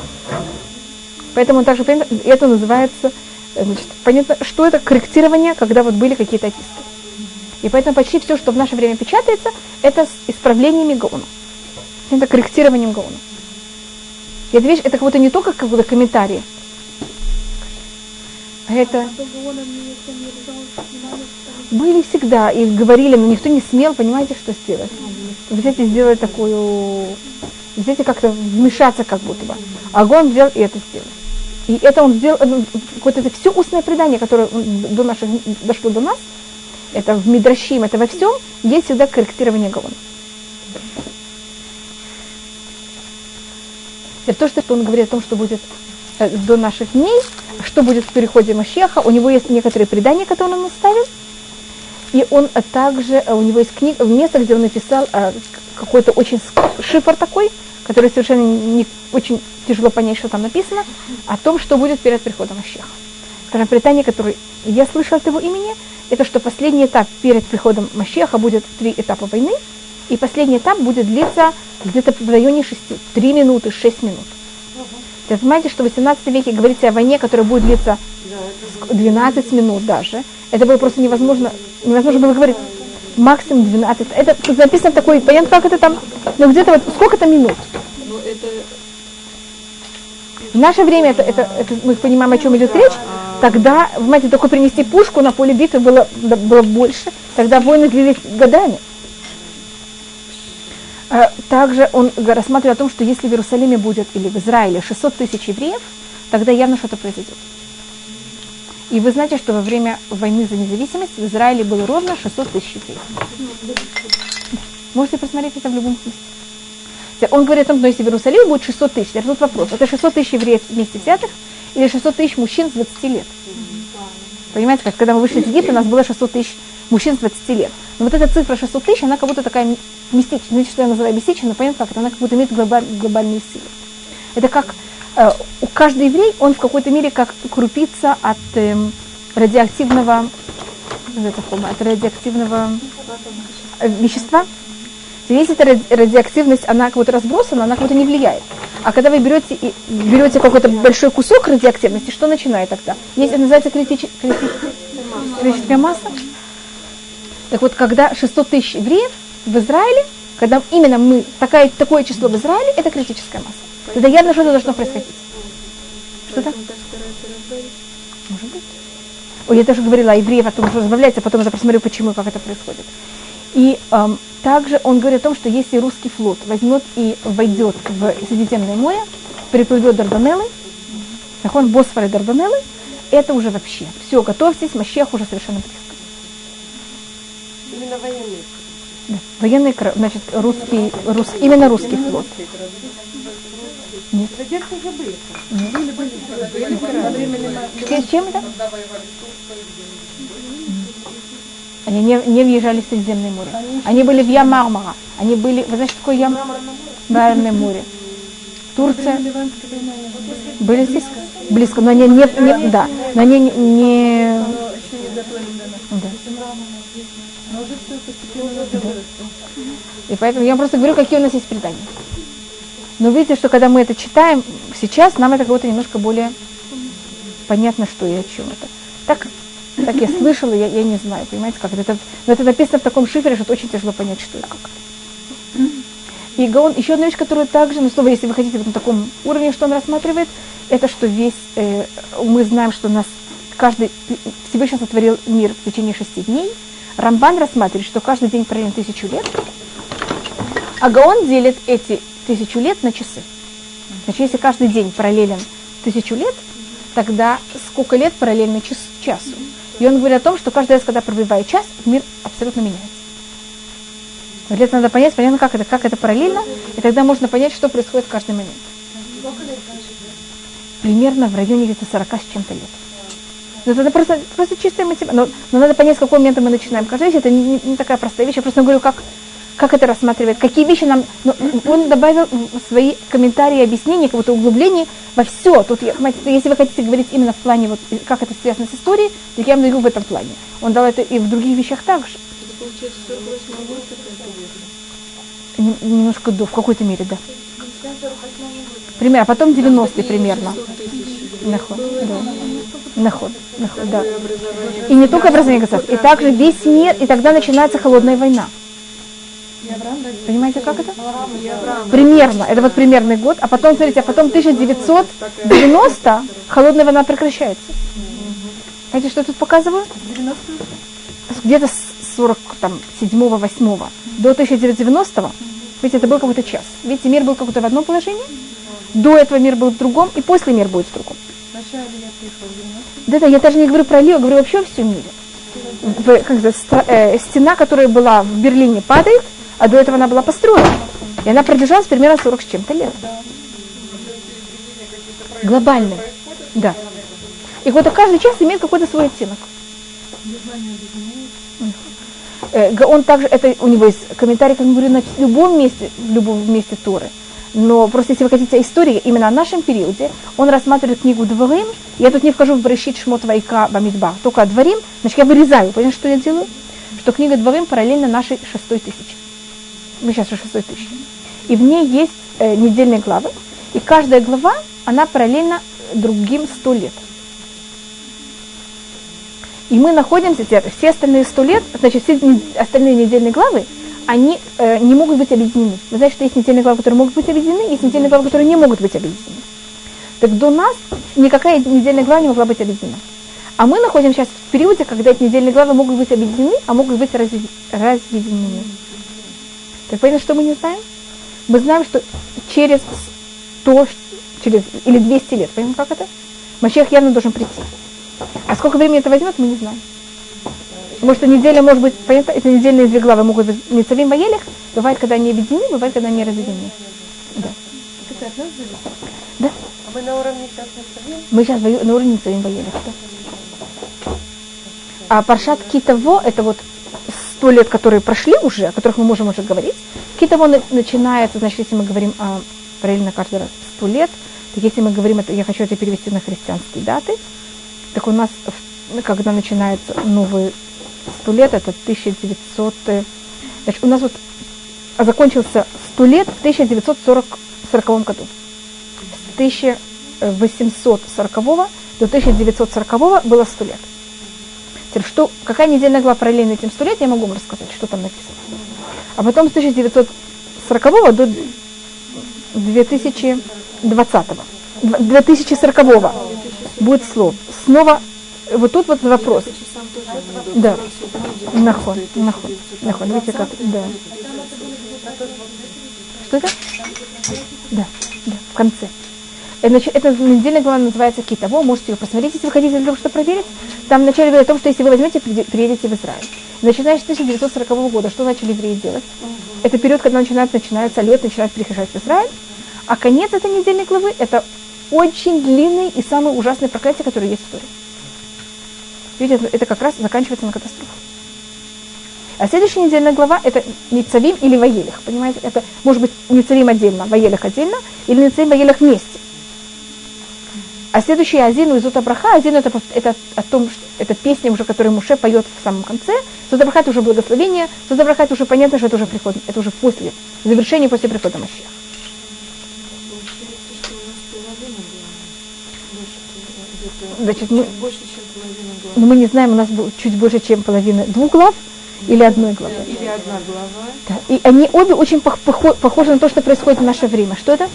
Поэтому он также это называется, значит, понятно, что это корректирование, когда вот были какие-то описки. И поэтому почти все, что в наше время печатается, это с исправлениями Гаона. Это корректированием Гаона. И эта вещь, это как будто не только какой-то комментарий. А это... Были всегда и говорили, но никто не смел, понимаете, что сделать. Взять и сделать такую взять и как-то вмешаться как будто бы. А он взял и это сделал. И это он сделал, ну, какое-то это все устное предание, которое до наших, дошло до нас, это в Мидрашим, это во всем, есть всегда корректирование Гаона. Это то, что он говорит о том, что будет э, до наших дней, что будет в переходе Машеха. У него есть некоторые предания, которые он оставил. И он также, э, у него есть книга, место, где он написал э, какой-то очень шифр такой, который совершенно не очень тяжело понять, что там написано, о том, что будет перед приходом Машеха. Скажем, предание, которое я слышала от его имени, это что последний этап перед приходом Машеха будет три этапа войны, и последний этап будет длиться где-то в районе 6, 3 минуты, 6 минут. Вы понимаете, что в 18 веке говорится о войне, которая будет длиться 12 минут даже. Это было просто невозможно, невозможно было говорить максимум 12. Это написано такой, понятно, как это там, ну где-то вот сколько то минут? Ну, В наше время это, это, это мы понимаем, о чем идет речь. Тогда, понимаете, только принести пушку на поле битвы было, было больше. Тогда войны длились годами. А, также он рассматривает о том, что если в Иерусалиме будет или в Израиле 600 тысяч евреев, тогда явно что-то произойдет. И вы знаете, что во время войны за независимость в Израиле было ровно 600 тысяч евреев. Можете посмотреть это в любом смысле. Он говорит о том, что если в Иерусалиме будет 600 тысяч, это тут вопрос, это 600 тысяч евреев вместе взятых или 600 тысяч мужчин с 20 лет? Понимаете, как когда мы вышли из Египта, у нас было 600 тысяч мужчин с 20 лет. Но вот эта цифра 600 тысяч, она как будто такая мистичная. Знаете, что я называю мистичной, но понятно как она как будто имеет глобаль, глобальные силы. Это как у каждый еврей, он в какой-то мере как крупица от э, радиоактивного, от радиоактивного э, вещества. Если эта радиоактивность, она как будто разбросана, она как будто не влияет. А когда вы берете, берете какой-то большой кусок радиоактивности, что начинает тогда? Есть, это называется критич, критич, критическая масса. Так вот, когда 600 тысяч евреев в Израиле, когда именно мы, такая, такое число в Израиле, это критическая масса. Тогда явно что-то должно происходить. Что-то? Может быть. Ой, я тоже говорила о евреев, о том, что разбавляется, а потом я посмотрю, почему, как это происходит. И эм, также он говорит о том, что если русский флот возьмет и войдет в Средиземное море, переплывет Дарданеллы, нахон Босфор и Дарданеллы, это уже вообще. Все, готовьтесь, Мащех уже совершенно близко. Именно военный. Да, военный, значит, русский, рус, именно русский флот. Нет. Радиация уже. Были, были. Чем это? Они не, не въезжали в Средиземное море. Они были в Ямармара. Они были, вы знаете, такое Ям... Мраморное море? Турция. Были здесь близко, но они не, не да, но они не, не да. И поэтому я просто говорю, какие у нас есть предания. Но видите, что когда мы это читаем сейчас, нам это как-то немножко более понятно, что и о чем это. Так так я слышала, я, я не знаю, понимаете, как это. Но это написано в таком шифре, что очень тяжело понять, что это как. И Гаон, еще одна вещь, которая также, ну, снова, если вы хотите на таком уровне, что он рассматривает, это что весь, э, мы знаем, что нас каждый, Всевышний сотворил мир в течение шести дней. Рамбан рассматривает, что каждый день параллельно тысячу лет. А Гаон делит эти тысячу лет на часы. Значит, если каждый день параллелен тысячу лет, тогда сколько лет параллельно час, часу? И он говорит о том, что каждый раз, когда пробивает час, мир абсолютно меняется. Для этого надо понять, понятно, как это, как это параллельно, и тогда можно понять, что происходит в каждый момент. Примерно в районе где-то 40 с чем-то лет. Но это просто, просто чистая математика. Но, но надо понять, с какого момента мы начинаем. Каждая вещь, это не, не такая простая вещь. Я просто говорю, как, как это рассматривает, какие вещи нам... Ну, он добавил свои комментарии объяснения, какое-то углубление во все. Тут, если вы хотите говорить именно в плане, вот, как это связано с историей, то я вам даю в этом плане. Он дал это и в других вещах также. Немножко до, в какой-то мере, да. Примерно, а потом 90 примерно. Да. Наход, наход, да. И не только образование государств, и также весь мир, и тогда начинается холодная война. Понимаете, как это? Примерно. Это вот примерный год. А потом, смотрите, а потом 1990 холодная война прекращается. Знаете, что я тут показываю? Где-то с 47-8 до 1990 видите, это был какой-то час. Видите, мир был какой-то в одном положении, до этого мир был в другом, и после мир будет в другом. Да, да, я даже не говорю про Лио, говорю вообще о всем мире. В, как это, э, стена, которая была в Берлине, падает, а до этого она была построена. И она продержалась примерно 40 с чем-то лет. Глобальный. Да. И вот каждый час имеет какой-то свой оттенок. Э, он также, это у него есть комментарий, как мы говорим, на любом месте, в любом месте Торы. Но просто если вы хотите истории именно о нашем периоде, он рассматривает книгу Дворим. Я тут не вхожу в Брешит Шмот Вайка Бамидба, только Дворим. Значит, я вырезаю. Понимаете, что я делаю? Что книга Дворим параллельно нашей шестой тысячи мы сейчас уже 600 тысяч. И в ней есть э, недельные главы, и каждая глава, она параллельно другим 100 лет. И мы находимся, все остальные 100 лет, значит, все остальные недельные главы, они э, не могут быть объединены. Вы знаете, что есть недельные главы, которые могут быть объединены, есть недельные главы, которые не могут быть объединены. Так до нас никакая недельная глава не могла быть объединена. А мы находимся сейчас в периоде, когда эти недельные главы могут быть объединены, а могут быть разъединены. Так понятно, что мы не знаем? Мы знаем, что через 100, через, или 200 лет, понимаете, как это? Мащех явно должен прийти. А сколько времени это возьмет, мы не знаем. Потому что неделя может быть, понятно, это недельные две главы могут быть Ницавим Ваелях, бывает, когда они объединены, бывает, когда они разъединены. Да. Да. А мы на уровне сейчас? Мы сейчас на уровне Ницавим Ваелях, да. А Паршат Китово, это вот сто лет, которые прошли уже, о которых мы можем уже говорить. Китово начинается, значит, если мы говорим о параллельно каждый раз сто лет, так если мы говорим, это, я хочу это перевести на христианские даты, так у нас, когда начинается новый сто лет, это 1900, значит, у нас вот закончился сто лет в 1940 году. С 1840 до 1940 было сто лет. Теперь, что, какая недельная глава параллельно этим сто лет, я могу вам рассказать, что там написано. А потом с 1940 до 2020 2040 будет слово. Снова вот тут вот вопрос. Да. Нахон, нахон, нахон. Видите как? Да. Что это? Да, да, в конце. Э, значит, эта недельная глава называется Китово. Можете ее посмотреть, если вы хотите для того, чтобы проверить. Там вначале говорит о том, что если вы возьмете, приедете в Израиль. Начиная с 1940 года, что начали евреи делать? Это период, когда начинается, начинается лет, начинают приезжать в Израиль. А конец этой недельной главы – это очень длинный и самый ужасный проклятие, которое есть в Торе. Видите, это как раз заканчивается на катастрофу. А следующая недельная глава – это Ницавим или Ваелих. Понимаете, это может быть Ницавим отдельно, Ваелих отдельно, или Ницавим Ваелих вместе. А следующая Азину из Утабраха, Азину это, это о том, что это песня уже, которую Муше поет в самом конце. Зутабраха это уже благословение, Зутабраха это уже понятно, что это уже приход, это уже после, завершение после прихода Машеха. Значит, мы, но мы не знаем, у нас чуть больше, чем половина двух глав или одной главы. Или одна глава. Да. И они обе очень похожи на то, что происходит в наше время. Что это?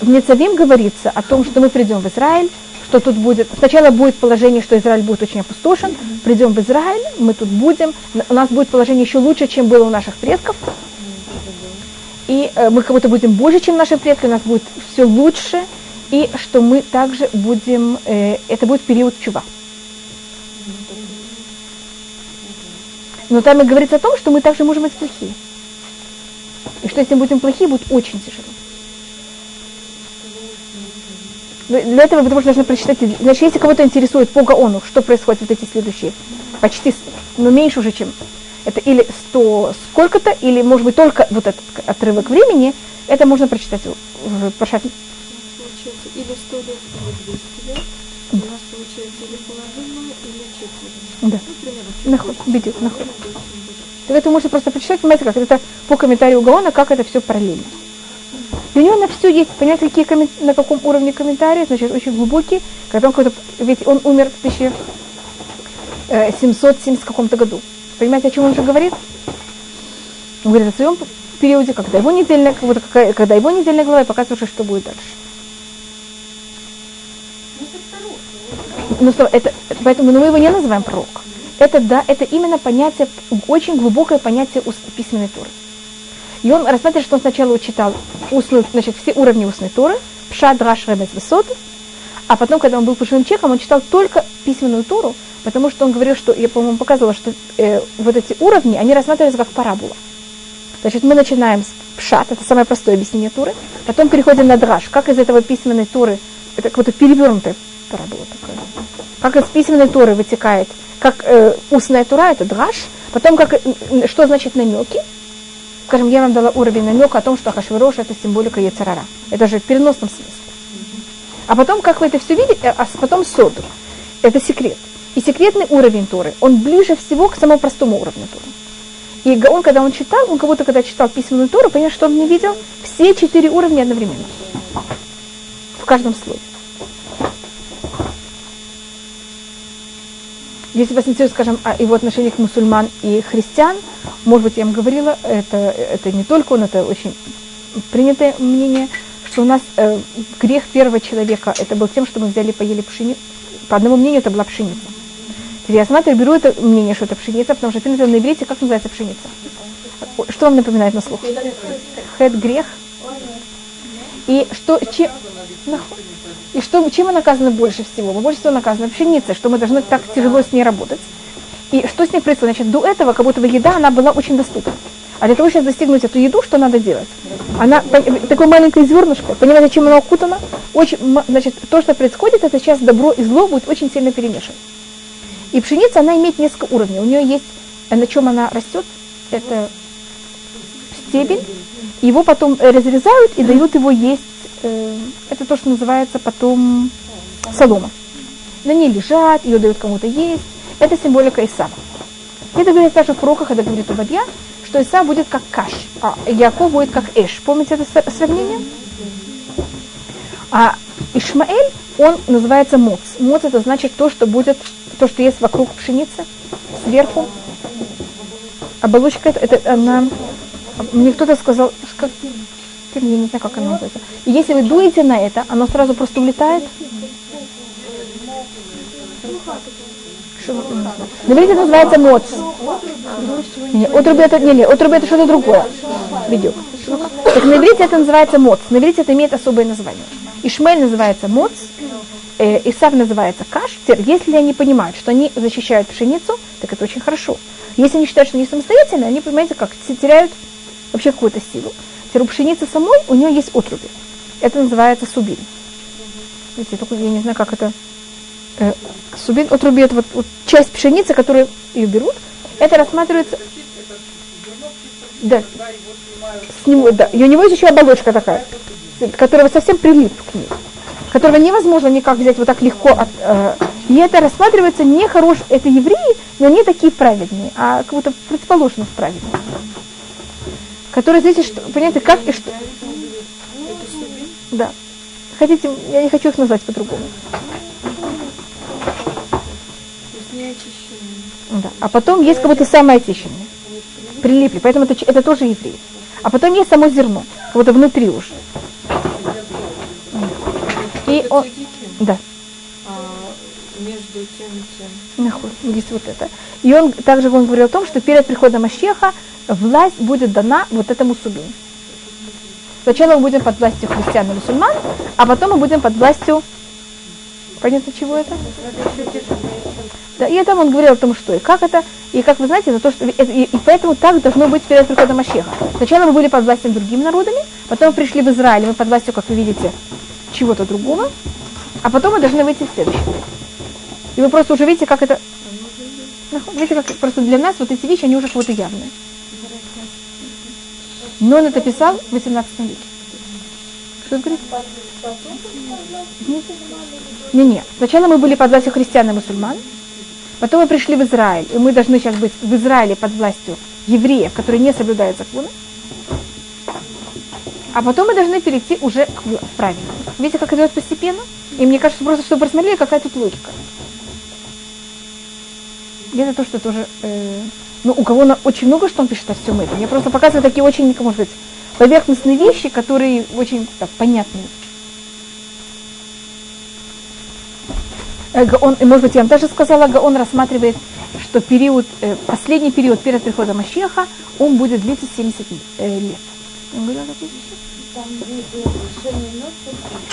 В Нецавим говорится о том, что мы придем в Израиль, что тут будет, сначала будет положение, что Израиль будет очень опустошен, придем в Израиль, мы тут будем, у нас будет положение еще лучше, чем было у наших предков, и э, мы как будто будем больше, чем наши предки, у нас будет все лучше, и что мы также будем, э, это будет период чува. Но там и говорится о том, что мы также можем быть плохие. И что если мы будем плохие, будет очень тяжело. Но для этого потому что должны прочитать. Значит, если кого-то интересует по Гаону, что происходит вот эти следующие, почти, но меньше уже, чем это или 100 сколько-то, или, может быть, только вот этот отрывок времени, это можно прочитать в Пашат получается или 100 лет, или 200 лет. У нас получается или половина, или четверть. Да. Ну, примерно. Наход, бедит, наход. Так это можете просто прочитать, понимаете, как это по комментарию Гаона, как это все параллельно. И у него на все есть, понимаете, какие коммен... на каком уровне комментарии, значит, очень глубокий, когда он какой-то, ведь он умер в 1770 каком-то году. Понимаете, о чем он же говорит? Он говорит о своем периоде, когда его недельная, когда его недельная глава, и показывает, что будет дальше. Ну, что, это, поэтому ну, мы его не называем пророк. Это, да, это именно понятие, очень глубокое понятие письменной Торы. И он рассматривает, что он сначала читал устную, значит, все уровни устной Торы, Пшат, Раш, Ребес, Высот, а потом, когда он был пожилым человеком, он читал только письменную Тору, потому что он говорил, что, я, по-моему, показывала, что э, вот эти уровни, они рассматриваются как парабола. Значит, мы начинаем с Пшат, это самое простое объяснение Туры, потом переходим на Драш, как из этого письменной Туры, это как будто перевернутая парабола такая как из письменной Торы вытекает, как э, устная Тура, это драж, потом как, что значит намеки, скажем, я вам дала уровень намека о том, что Хашвирош это символика Яцерара. Это же в переносном смысле. А потом, как вы это все видите, а потом соду. Это секрет. И секретный уровень Торы, он ближе всего к самому простому уровню Торы. И он, когда он читал, он как будто, когда читал письменную Тору, понял, что он не видел все четыре уровня одновременно. В каждом слове. Если вас интересует, скажем, о его отношении к мусульман и христиан, может быть, я вам говорила, это, это не только он, это очень принятое мнение, что у нас э, грех первого человека это был тем, что мы взяли поели пшеницу. По одному мнению, это была пшеница. Теперь я смотрю, беру это мнение, что это пшеница, потому что принято на иврите, как называется пшеница? Что вам напоминает на слух? Хед грех. И что, чем, и что, чем мы наказаны больше всего? Мы больше всего наказаны пшеницей, что мы должны так тяжело с ней работать. И что с ней происходит? Значит, до этого, как будто бы еда, она была очень доступна. А для того, чтобы достигнуть эту еду, что надо делать? Она, такое маленькое зернышко, понимаете, чем оно окутано? Очень, значит, то, что происходит, это сейчас добро и зло будет очень сильно перемешано. И пшеница, она имеет несколько уровней. У нее есть э, на чем она растет, это стебель, его потом э, разрезают и дают его есть. Э, Это то, что называется потом солома. На ней лежат, ее дают кому-то есть. Это символика Исава. Это говорит также в пророках, это говорит Убадья, что Иса будет как каш, а Яков будет как Эш. Помните это сра- сравнение? А Ишмаэль, он называется моц. Моц это значит то, что будет, то, что есть вокруг пшеницы, сверху. Оболочка это, это она, мне кто-то сказал, как, я не знаю, как она называется. И если вы дуете на это, оно сразу просто улетает. На иврите называется моц. Не, отруби это, не, не, отруби это что-то другое. Видео. Так на это называется моц. На это имеет особое название. Ишмель называется моц, э, Исав называется каш. Если они понимают, что они защищают пшеницу, так это очень хорошо. Если они считают, что они самостоятельные, они, понимаете, как, те- теряют вообще какую-то силу. У пшеницы самой, у нее есть отруби. Это называется субин. Видите, только я не знаю, как это... Э, субин, отруби, это вот, вот часть пшеницы, которую ее берут, это рассматривается... Да. Снимут, да. И у него есть еще оболочка такая, которая совсем прилип к ней, которого невозможно никак взять вот так легко. От, э, и это рассматривается не хорош, это евреи, но не такие праведные, а как будто противоположно праведные. Которые, знаете, что, понимаете, как и что. Да. Хотите, я не хочу их назвать по-другому. Да. А потом есть как будто самое очищенное. Прилипли. Поэтому это, это тоже евреи. А потом есть само зерно, как будто внутри уже. И он, да, между тем и тем. нахуй, есть вот это. И он также он говорил о том, что перед приходом Машеха власть будет дана вот этому субину. Сначала мы будем под властью христиан и мусульман, а потом мы будем под властью... Понятно, чего это? Да, и там он говорил о том, что и как это, и как вы знаете, это то, что, это- и, и поэтому так должно быть перед приходом Машеха. Сначала мы были под властью другими народами, потом пришли в Израиль, мы под властью, как вы видите, чего-то другого, а потом мы должны выйти в следующий. И вы просто уже видите, как это... Нахуй, Видите, как просто для нас вот эти вещи, они уже как-то явные. Но он это писал в 18 веке. Что вы говорите? Не-не. Сначала мы были под властью христиан и мусульман, потом мы пришли в Израиль, и мы должны сейчас быть в Израиле под властью евреев, которые не соблюдают законы. А потом мы должны перейти уже к правильному. Видите, как идет постепенно? И мне кажется, просто чтобы просмотрели, какая тут логика. И это то, что тоже... э, ну, у кого на, очень много, что он пишет о всем этом. Я просто показываю такие очень, может быть, поверхностные вещи, которые очень так, понятные. Э, Гаон, может быть, я вам даже сказала, Гаон рассматривает, что период, э, последний период перед приходом Машеха, он будет длиться 70 э, лет.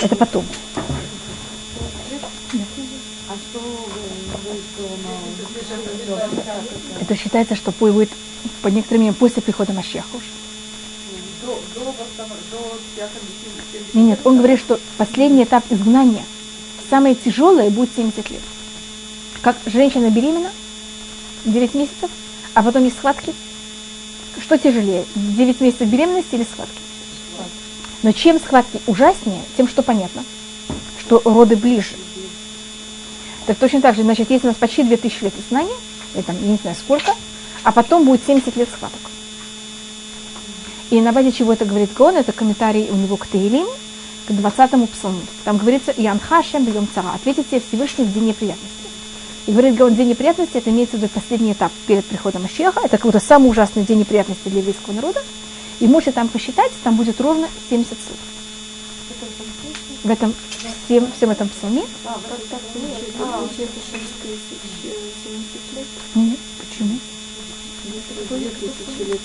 Это потом. Это считается, что будет по некоторым мнениям после прихода Машеха уже. Нет, нет, он говорит, что последний этап изгнания, самое тяжелое будет 70 лет. Как женщина беременна, 9 месяцев, а потом есть схватки. Что тяжелее, 9 месяцев беременности или схватки? Но чем схватки ужаснее, тем что понятно, что роды ближе. Так точно так же, значит, есть у нас почти 2000 лет изгнания, или там, не знаю сколько, а потом будет 70 лет схваток. И на базе чего это говорит Гон, это комментарий у него к Таилим, к 20-му псалму. Там говорится, Янха Шем бьем цара, ответите Всевышний в день неприятности. И говорит Гон, день неприятности, это имеется в виду последний этап перед приходом Машеха, это как будто самый ужасный день неприятности для еврейского народа. И можете там посчитать, там будет ровно 70 слов. В этом, всем, всем этом псалме. Получается 6 тысяч 70 лет. Нет, почему?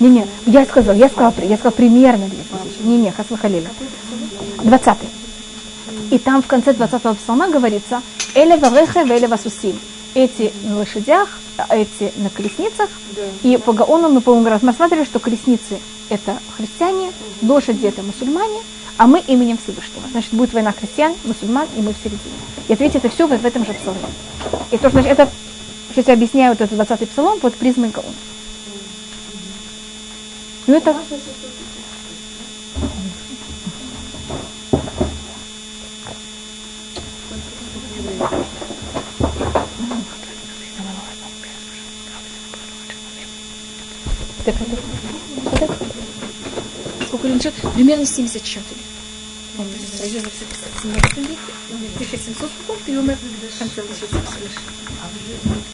Не, не, я сказал, я сказал, я сказал примерно 2000. Не, не, Хасвахалиля. 20 И там в конце 20-го псалма говорится, Эле варехе веле васусим. Эти на лошадях, а эти на колесницах. И по Гаону мы, по-моему, рассматривали, что колесницы это христиане, лошади это мусульмане, а мы именем Всевышнего. Значит, будет война христиан, мусульман, и мы в середине. И ответьте это все в этом же псалме. И то, значит, это, сейчас я объясняю вот этот 20-й псалом под призмой Гаона. Ну это... Сколько лет? Примерно 74. Пройдем все с Мартиники, мы пишем соску, и мы концовочек слышим.